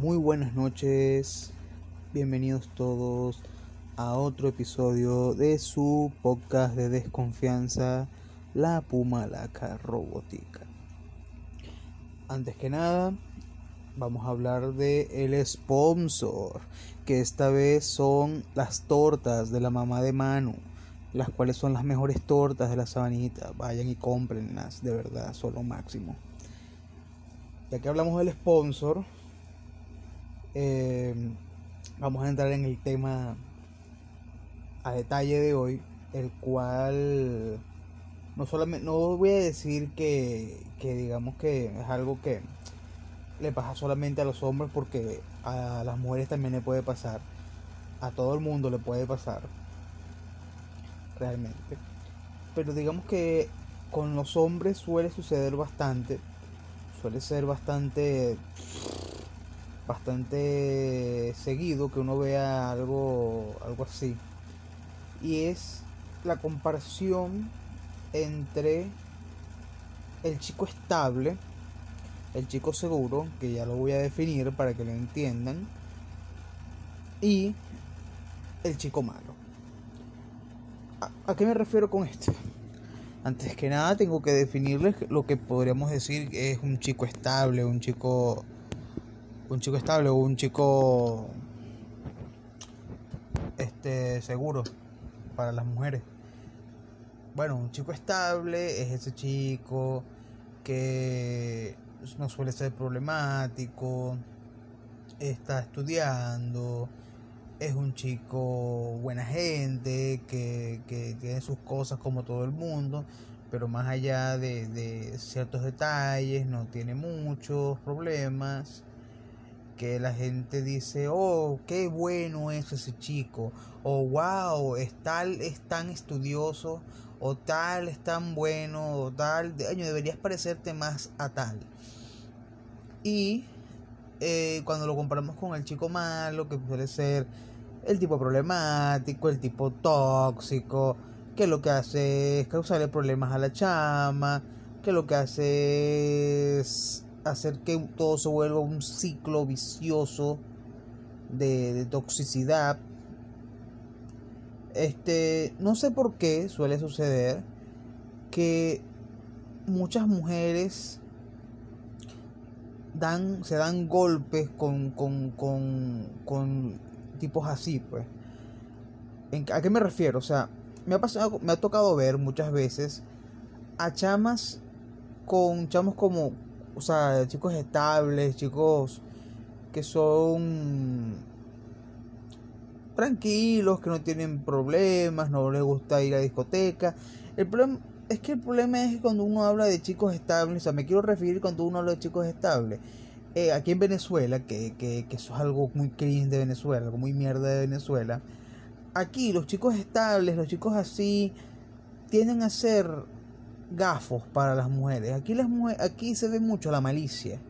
Muy buenas noches, bienvenidos todos a otro episodio de su podcast de desconfianza, La Pumalaca Robótica. Antes que nada, vamos a hablar de el sponsor, que esta vez son las tortas de la mamá de Manu, las cuales son las mejores tortas de la sabanita. Vayan y cómprenlas, de verdad, son lo máximo. Ya que hablamos del sponsor, eh, vamos a entrar en el tema a detalle de hoy, el cual no solamente no voy a decir que, que digamos que es algo que le pasa solamente a los hombres porque a las mujeres también le puede pasar, a todo el mundo le puede pasar, realmente. Pero digamos que con los hombres suele suceder bastante, suele ser bastante bastante seguido que uno vea algo algo así y es la comparación entre el chico estable el chico seguro que ya lo voy a definir para que lo entiendan y el chico malo ¿a, qué me refiero con esto? antes que nada tengo que definirles lo que podríamos decir es un chico estable un chico un chico estable o un chico este seguro para las mujeres. Bueno, un chico estable es ese chico que no suele ser problemático, está estudiando, es un chico buena gente, que, que tiene sus cosas como todo el mundo, pero más allá de, de ciertos detalles, no tiene muchos problemas que la gente dice, oh, qué bueno es ese chico, o wow, es tal, es tan estudioso, o tal, es tan bueno, o tal, año deberías parecerte más a tal. Y eh, cuando lo comparamos con el chico malo, que suele ser el tipo problemático, el tipo tóxico, que lo que hace es causarle problemas a la chama, que lo que hace hacer que todo se vuelva un ciclo vicioso de, toxicidad. Este, no sé por qué suele suceder que muchas mujeres dan, se dan golpes con, con, con, con tipos así, pues. ¿A qué me refiero? O sea, me ha pasado, me ha tocado ver muchas veces a chamas con chamos como o sea, chicos estables, chicos que son tranquilos, que no tienen problemas, no les gusta ir a discoteca. El problema es que el problema es cuando uno habla de chicos estables, o sea, me quiero referir cuando uno habla de chicos estables. Eh, aquí en Venezuela, que, que, que eso es algo muy cringe de Venezuela, algo muy mierda de Venezuela. Aquí los chicos estables, los chicos así, tienden a ser gafos para las mujeres. Aquí, aquí se ve mucho la malicia.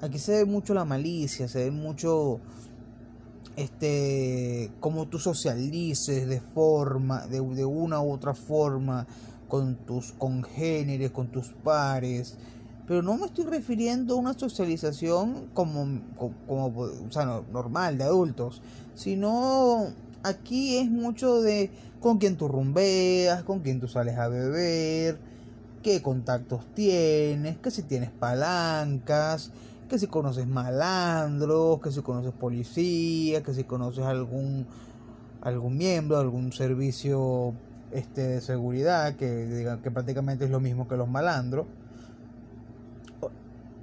Aquí se ve mucho la malicia, se ve mucho este como tú socialices de forma, de, de una u otra forma con tus congéneres, con tus pares. Pero no me estoy refiriendo a una socialización como, como, o sea, normal de adultos, sino aquí es mucho de con quién tú rumbeas, con quién tú sales a beber, qué contactos tienes, que si tienes palancas, que si conoces malandros, que si conoces policía, que si conoces algún algún miembro, algún servicio este de seguridad que que prácticamente es lo mismo que los malandros.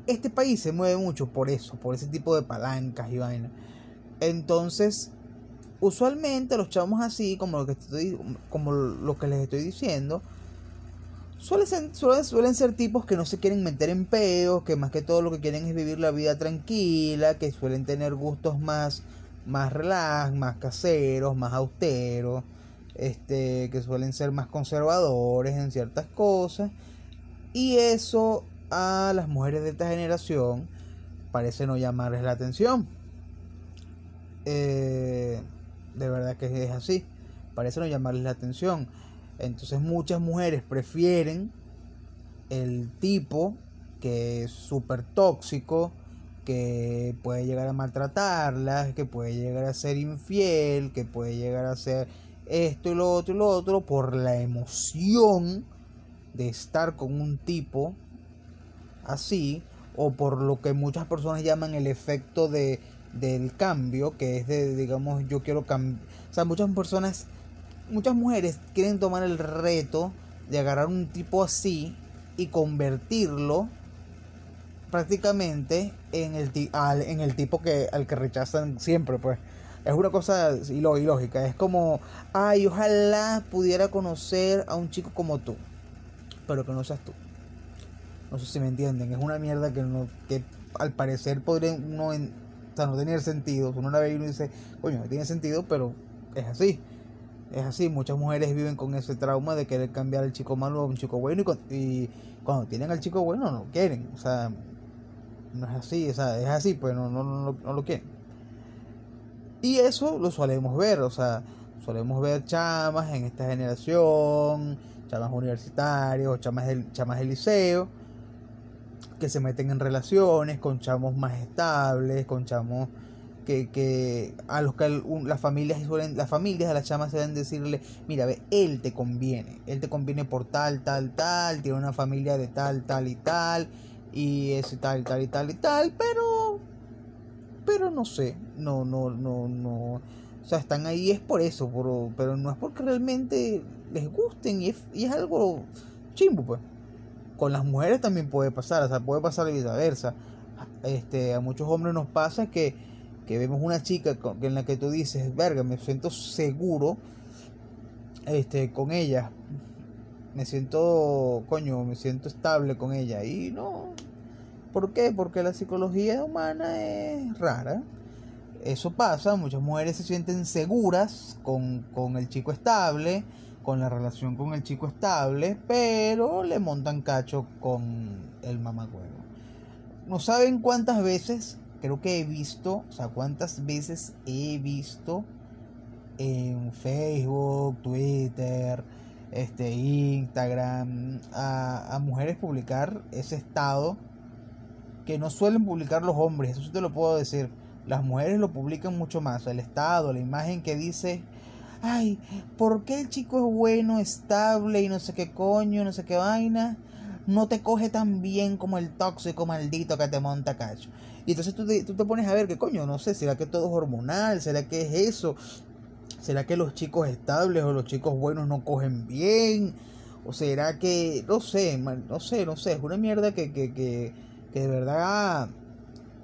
Este país se mueve mucho por eso, por ese tipo de palancas y vainas. Entonces, usualmente los chavos así, como lo que estoy, como lo que les estoy diciendo, suelen ser, suelen, ser tipos que no se quieren meter en peos, que más que todo lo que quieren es vivir la vida tranquila, que suelen tener gustos más, más relax, más caseros, más austeros, este, que suelen ser más conservadores en ciertas cosas. Y eso a las mujeres de esta generación parece no llamarles la atención. Eh, de verdad que es así. Parece no llamarles la atención. Entonces muchas mujeres prefieren el tipo que es súper tóxico, que puede llegar a maltratarlas, que puede llegar a ser infiel, que puede llegar a ser esto y lo otro y lo otro por la emoción de estar con un tipo así o por lo que muchas personas llaman el efecto de del cambio que es de digamos yo quiero cambiar o sea muchas personas muchas mujeres quieren tomar el reto de agarrar un tipo así y convertirlo prácticamente en el, en el tipo que, al que rechazan siempre, pues. Es una cosa ilógica. Es como, ay, ojalá pudiera conocer a un chico como tú, pero que no seas tú. No sé si me entienden. Es una mierda que, no, que al parecer podría no, no tener sentido. Uno la ve y uno dice, coño, no tiene sentido, pero es así. Es así. Muchas mujeres viven con ese trauma de querer cambiar al chico malo a un chico bueno y, cuando tienen al chico bueno no lo quieren. O sea, no es así, o sea, es así, pues no, no, no, no lo quieren. Y eso lo solemos ver, o sea, solemos ver chamas en esta generación, chamas universitarios, chamas chamas del liceo, que se meten en relaciones con chamos más estables, con chamos que, que a los que las familias suelen, las familias de las chamas suelen decirle, mira, ve, él te conviene, él te conviene por tal, tal, tal, tiene una familia de tal, tal y tal, y eso y tal y tal y tal y tal, pero pero no sé, no no no no, o sea, están ahí es por eso, pero, no es porque realmente les gusten y es, y es algo chimbo pues. Con las mujeres también puede pasar, o sea, puede pasar viceversa. Este, a muchos hombres nos pasa que, que vemos una chica en la que tú dices, verga, me siento seguro este, con ella, me siento, coño, me siento estable con ella. Y no. ¿Por qué? Porque la psicología humana es rara. Eso pasa, muchas mujeres se sienten seguras con, con el chico estable, con la relación con el chico estable, pero le montan cacho con el mamacuevo. No saben cuántas veces, creo que he visto, o sea, cuántas veces he visto en Facebook, Twitter, este, Instagram, a, mujeres publicar ese estado que no suelen publicar los hombres, eso sí te lo puedo decir. Las mujeres lo publican mucho más, el estado, la imagen que dice, ay, ¿por qué el chico es bueno, estable y no sé qué coño, no sé qué vaina? No te coge tan bien como el tóxico maldito que te monta cacho. Y entonces tú te, tú te pones a ver qué coño, no sé, ¿será que todo es hormonal? ¿Será que es eso? ¿Será que los chicos estables o los chicos buenos no cogen bien? ¿O será que, no sé, no sé, no sé, es una mierda que, que, que, que de verdad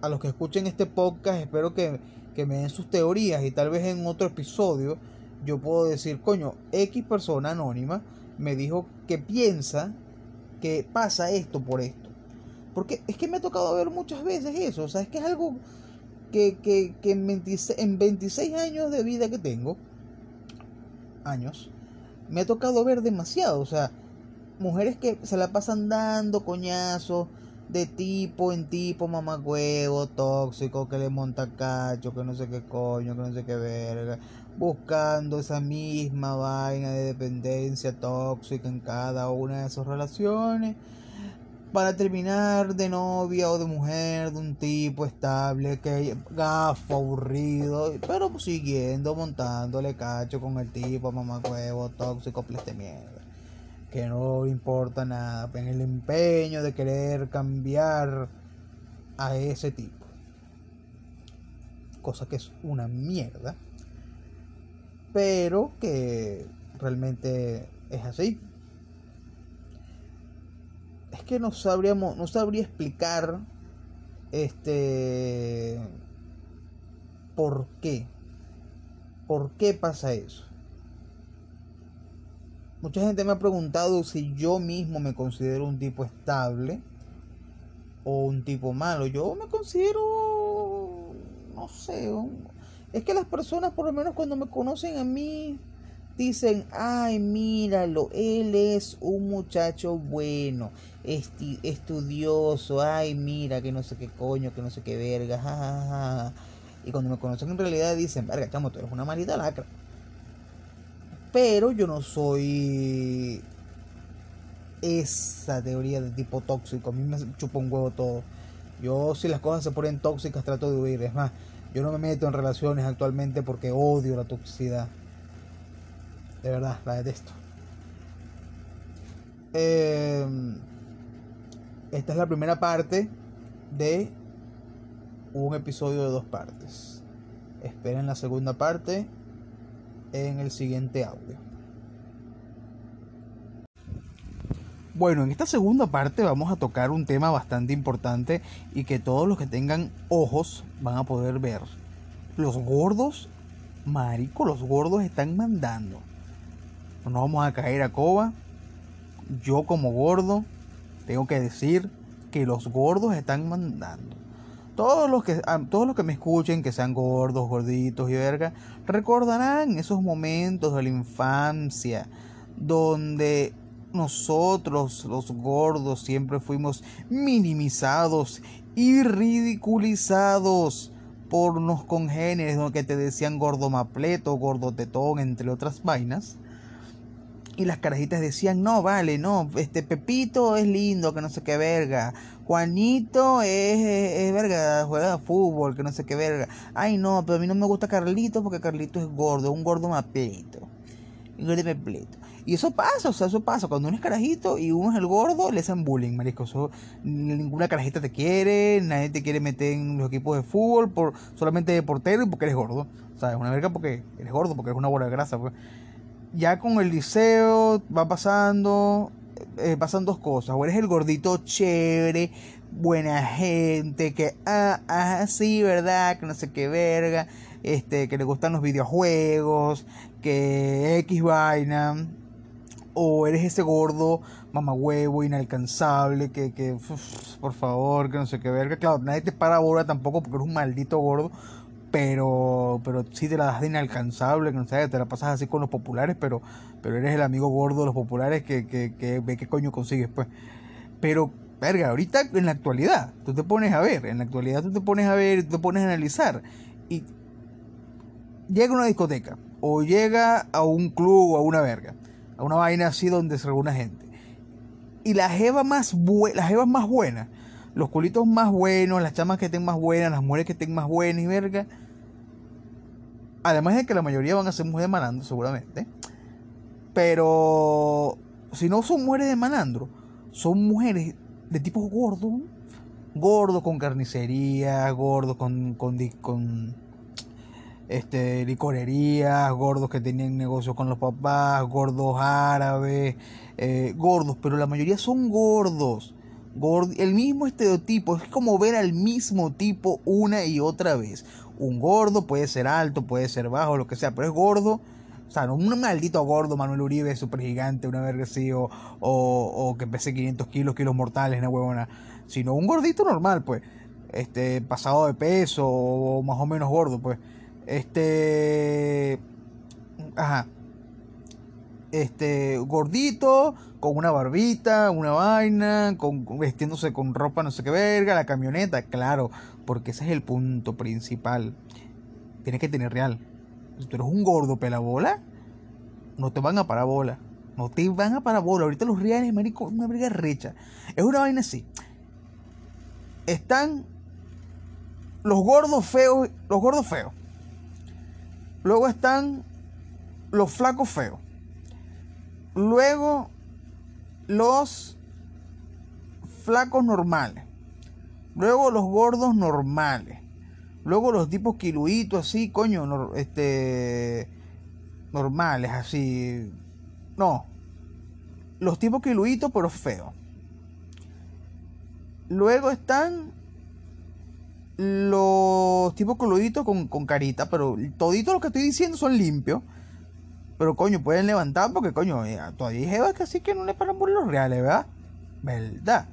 a los que escuchen este podcast espero que, que me den sus teorías y tal vez en otro episodio yo puedo decir, coño, X persona anónima me dijo que piensa que pasa esto por esto. Porque es que me ha tocado ver muchas veces eso, o sea, es que es algo que, que, que en, 26, en 26 años de vida que tengo, años, me ha tocado ver demasiado. O sea, mujeres que se la pasan dando coñazos de tipo en tipo, mamagüevo, tóxico, que le monta cacho, que no sé qué coño, que no sé qué verga, buscando esa misma vaina de dependencia tóxica en cada una de sus relaciones para terminar de novia o de mujer de un tipo estable, que gafo, aburrido, pero siguiendo montándole cacho con el tipo, mamá tóxico, pleste mierda. Que no importa nada, en el empeño de querer cambiar a ese tipo. Cosa que es una mierda. Pero que realmente es así es que no sabríamos, no sabría explicar este por qué. ¿Por qué pasa eso? Mucha gente me ha preguntado si yo mismo me considero un tipo estable o un tipo malo. Yo me considero, no sé, es que las personas por lo menos cuando me conocen a mí dicen, ay, míralo, él es un muchacho bueno, estudioso, ay, mira, que no sé qué coño, que no sé qué verga, Y cuando me conocen en realidad dicen, verga, chamo, tú eres una maldita lacra. Pero yo no soy esa teoría de tipo tóxico, a mí me chupa un huevo todo. Yo si las cosas se ponen tóxicas trato de huir. Es más, yo no me meto en relaciones actualmente porque odio la toxicidad. De verdad, la detesto. Eh, esta es la primera parte de un episodio de dos partes. Esperen la segunda parte en el siguiente audio. Bueno, en esta segunda parte vamos a tocar un tema bastante importante y que todos los que tengan ojos van a poder ver. Los gordos, marico, los gordos están mandando. No vamos a caer a coba. Yo como gordo tengo que decir que los gordos están mandando. Todos los que ah, todos los que me escuchen, que sean gordos, gorditos y verga, recordarán esos momentos de la infancia donde nosotros los gordos siempre fuimos minimizados y ridiculizados por unos congéneres que te decían gordo mapleto, gordo tetón, entre otras vainas. Y las carajitas decían, no, vale, no, este Pepito es lindo, que no sé qué verga. Juanito es, es, verga, juega fútbol, que no sé qué verga. Ay, no, pero a mí no me gusta Carlito porque Carlito es gordo, un gordo mapleto. Un gordo mapleto. Y eso pasa, o sea, eso pasa. Cuando uno es carajito y uno es el gordo, le hacen bullying, marisco. ninguna carajita te quiere, nadie te quiere meter en los equipos de fútbol, por, solamente de portero y porque eres gordo. O sea, es una verga porque eres gordo, porque eres una bola de grasa. Pues. Ya con el liceo va pasando, eh, pasan dos cosas. O eres el gordito chévere, buena gente, que, ah, ah, sí, verdad, que no sé qué verga, este, que le gustan los videojuegos, que X vaina. O eres ese gordo mamagüevo inalcanzable que, que por favor que no sé qué verga. Claro nadie te para bola tampoco porque eres un maldito gordo pero pero sí te la das de inalcanzable no sé te la pasas así con los populares pero pero eres el amigo gordo de los populares que, que, que ve qué coño consigues pues pero verga ahorita en la actualidad tú te pones a ver en la actualidad tú te pones a ver tú te pones a analizar y llega una discoteca o llega a un club o a una verga a una vaina así donde se reúne gente. Y la jeva más buena, las jevas más buenas, los culitos más buenos, las chamas que estén más buenas, las mujeres que estén más buenas y verga. Además de que la mayoría van a ser mujeres de malandro, seguramente. Pero si no son mujeres de malandro, son mujeres de tipo gordo. Gordo con carnicería, gordo con, con, este, licorerías, gordos que tenían negocios con los papás, gordos árabes, eh, gordos, pero la mayoría son gordos. El mismo estereotipo, es como ver al mismo tipo una y otra vez. Un gordo puede ser alto, puede ser bajo, lo que sea, pero es gordo. O sea, no un maldito gordo Manuel Uribe, super gigante, una verga así, o, o, que pese 500 kilos, kilos mortales, una huevona. Sino un gordito normal, pues. Este, pasado de peso, o más o menos gordo, pues. Este. Ajá. Este, gordito, con una barbita, una vaina, vestiéndose con ropa no sé qué verga, la camioneta, claro, porque ese es el punto principal. Tienes que tener real. Si tú eres un gordo pelabola, no te van a parabola. No te van a parabola. Ahorita los reales, marico, una verga recha. Es una vaina así. Están los gordos feos, los gordos feos. Luego están los flacos feos. Luego los flacos normales. Luego los gordos normales. Luego los tipos kiluitos así, coño, este normales así. No. Los tipos kiluitos pero feos. Luego están los tipos coluditos con, con carita, pero todito lo que estoy diciendo son limpios. Pero coño, pueden levantar porque coño, eh, todavía hay que así que no le paran por los reales, ¿verdad? ¿Verdad?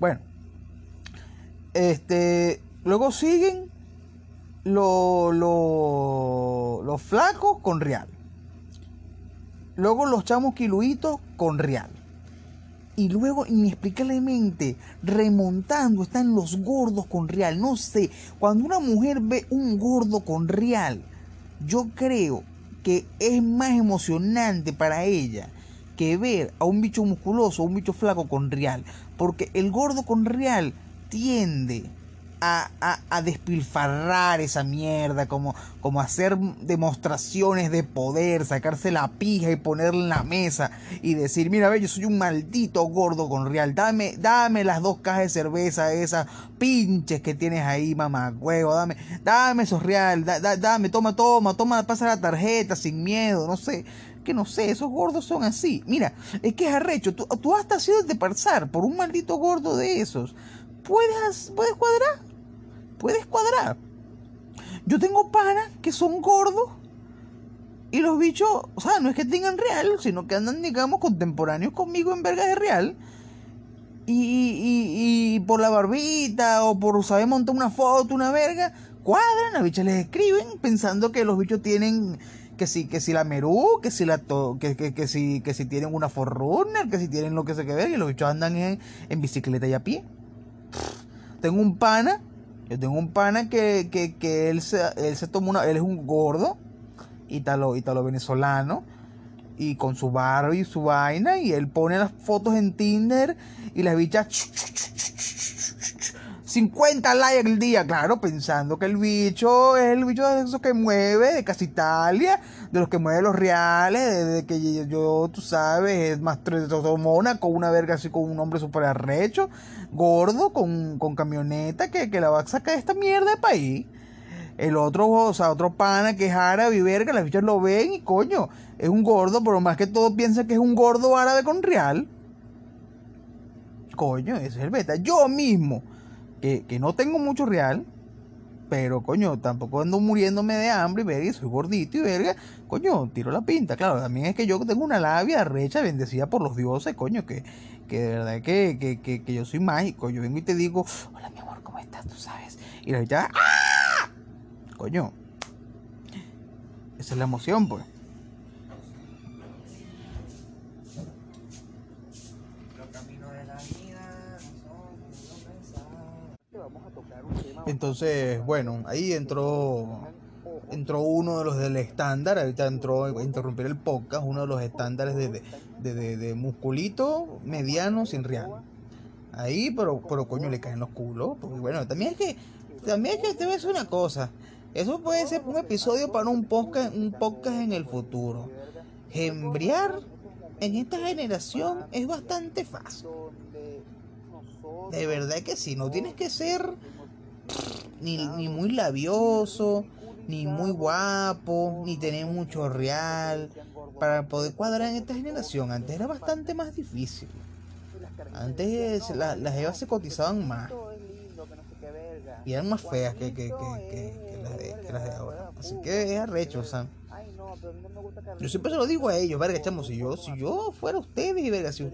Bueno. Este. Luego siguen los, los, los flacos con real. Luego los chamos kiluitos con real y luego inexplicablemente remontando están los gordos con real. No sé, cuando una mujer ve un gordo con real, yo creo que es más emocionante para ella que ver a un bicho musculoso o un bicho flaco con real. Porque el gordo con real tiende a, despilfarrar esa mierda, como, como hacer demostraciones de poder, sacarse la pija y ponerla en la mesa y decir, mira, ve, yo soy un maldito gordo con real, dame, dame las dos cajas de cerveza, esas pinches que tienes ahí, mamá, huevo, dame, dame esos real, dame, toma, toma, toma, pasa la tarjeta sin miedo, no sé que no sé, esos gordos son así. Mira, es que es arrecho. Tú, tú hasta sido de pasar por un maldito gordo de esos. ¿Puedes, puedes cuadrar? Puedes cuadrar. Yo tengo panas que son gordos y los bichos, o sea, no es que tengan real, sino que andan, digamos, contemporáneos conmigo en verga de real. Y, y, por la barbita o por saber montar una foto, una verga, cuadran, las bichas les escriben pensando que los bichos tienen que si, que si la Merú, que si la que, que, que, si, que si tienen una Forrunner, que si tienen lo que se que ver, y los bichos andan en, en bicicleta y a pie. Tengo un pana yo tengo un pana que, que, que él, se, él se tomó una. Él es un gordo, italo, italo venezolano, y con su barba y su vaina, y él pone las fotos en Tinder y las bichas. 50 likes al día, claro, pensando que el bicho es el bicho de esos que mueve, de casi Italia, de los que mueve los reales, de, que yo, tú sabes, es más mona con una verga así con un hombre súper arrecho, gordo, con, con camioneta, que, que la va a sacar de esta mierda de país. El otro, o sea, otro pana que es árabe y verga, las bichas lo ven y coño, es un gordo, pero más que todo piensa que es un gordo árabe con real. Coño, ese es el beta. Yo mismo que, no tengo mucho real, pero coño, tampoco ando muriéndome de hambre y verga, soy gordito y verga, coño, tiro la pinta. Claro, también es que yo tengo una labia recha, bendecida por los dioses, coño, que, que de verdad que, que, que, yo soy mágico. Yo vengo y te digo, hola mi amor, ¿cómo estás? Tú sabes. Y la ya, ¡ah! Coño, esa es la emoción, pues. Entonces, bueno, ahí entró entró uno de los del estándar, ahorita entró a interrumpir el podcast, uno de los estándares de, de, de, musculito mediano sin real. Ahí, pero, pero coño, le caen los culos. Bueno, también es que, también es que te ves una cosa. Eso puede ser un episodio para un podcast, un podcast en el futuro. Embriar en esta generación es bastante fácil. De verdad que sí, no tienes que ser ni, ni muy labioso, ni muy guapo, ni tener mucho real, para poder cuadrar en esta generación. Antes era bastante más difícil. Antes las evas se cotizaban más. Y eran más feas que, que, que, las, de, que las de ahora. Así que es arrecho, o sea. Yo siempre se lo digo a ellos, verga, chamo, si yo, si yo fuera ustedes, verga, si,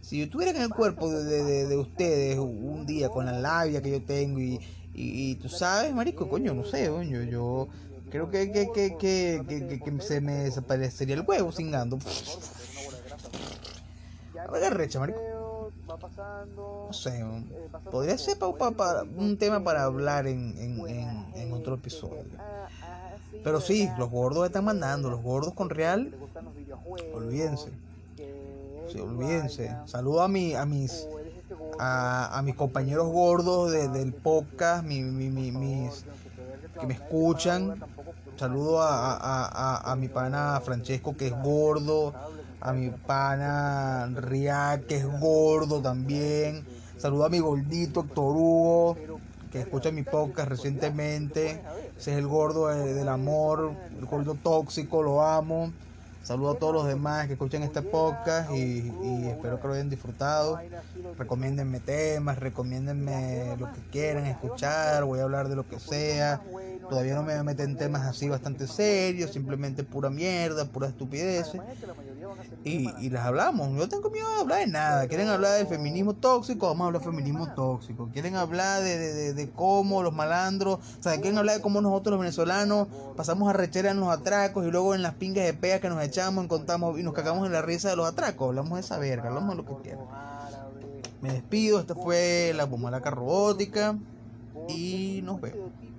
si yo estuviera en el cuerpo de, de, de, ustedes un día con la labia que yo tengo y, y, tú sabes, marico, coño, no sé, coño, yo creo que, que, que, que, que, se me desaparecería el huevo cingando. Verga recha, marico. No sé, podría ser para, un tema para hablar en, en, en, otro episodio. Pero sí, los gordos están mandando, los gordos con real, olvídense. Olvídense. Saludo a, mi, a mis a, a mis compañeros gordos de, del podcast, mi, mi, mis, que me escuchan. Saludo a, a, a, mi pana Francesco que es gordo, a mi pana Riak que es gordo también. Saludo a mi gordito Héctor Hugo que escucha mi podcast recientemente. Ese es el gordo del amor, el gordo tóxico, lo amo. Saludo a todos los demás que escuchan este podcast y, espero que lo hayan disfrutado. Recomiéndenme temas, recomiéndenme lo que quieran escuchar, voy a hablar de lo que sea. Todavía no me meten temas así bastante serios, simplemente pura mierda, pura estupidez y, y les hablamos. Yo tengo miedo de hablar de nada. Quieren hablar del feminismo tóxico, vamos a hablar de feminismo tóxico. Quieren hablar de, de, de, cómo los malandros, o sea, quieren hablar de cómo nosotros los venezolanos pasamos a rechera en los atracos y luego en las pingas de pea que nos echamos, encontramos y nos cagamos en la risa de los atracos. Hablamos de esa verga, hablamos de lo que quieran. Me despido, esta fue la Pomalaca Robótica y nos vemos.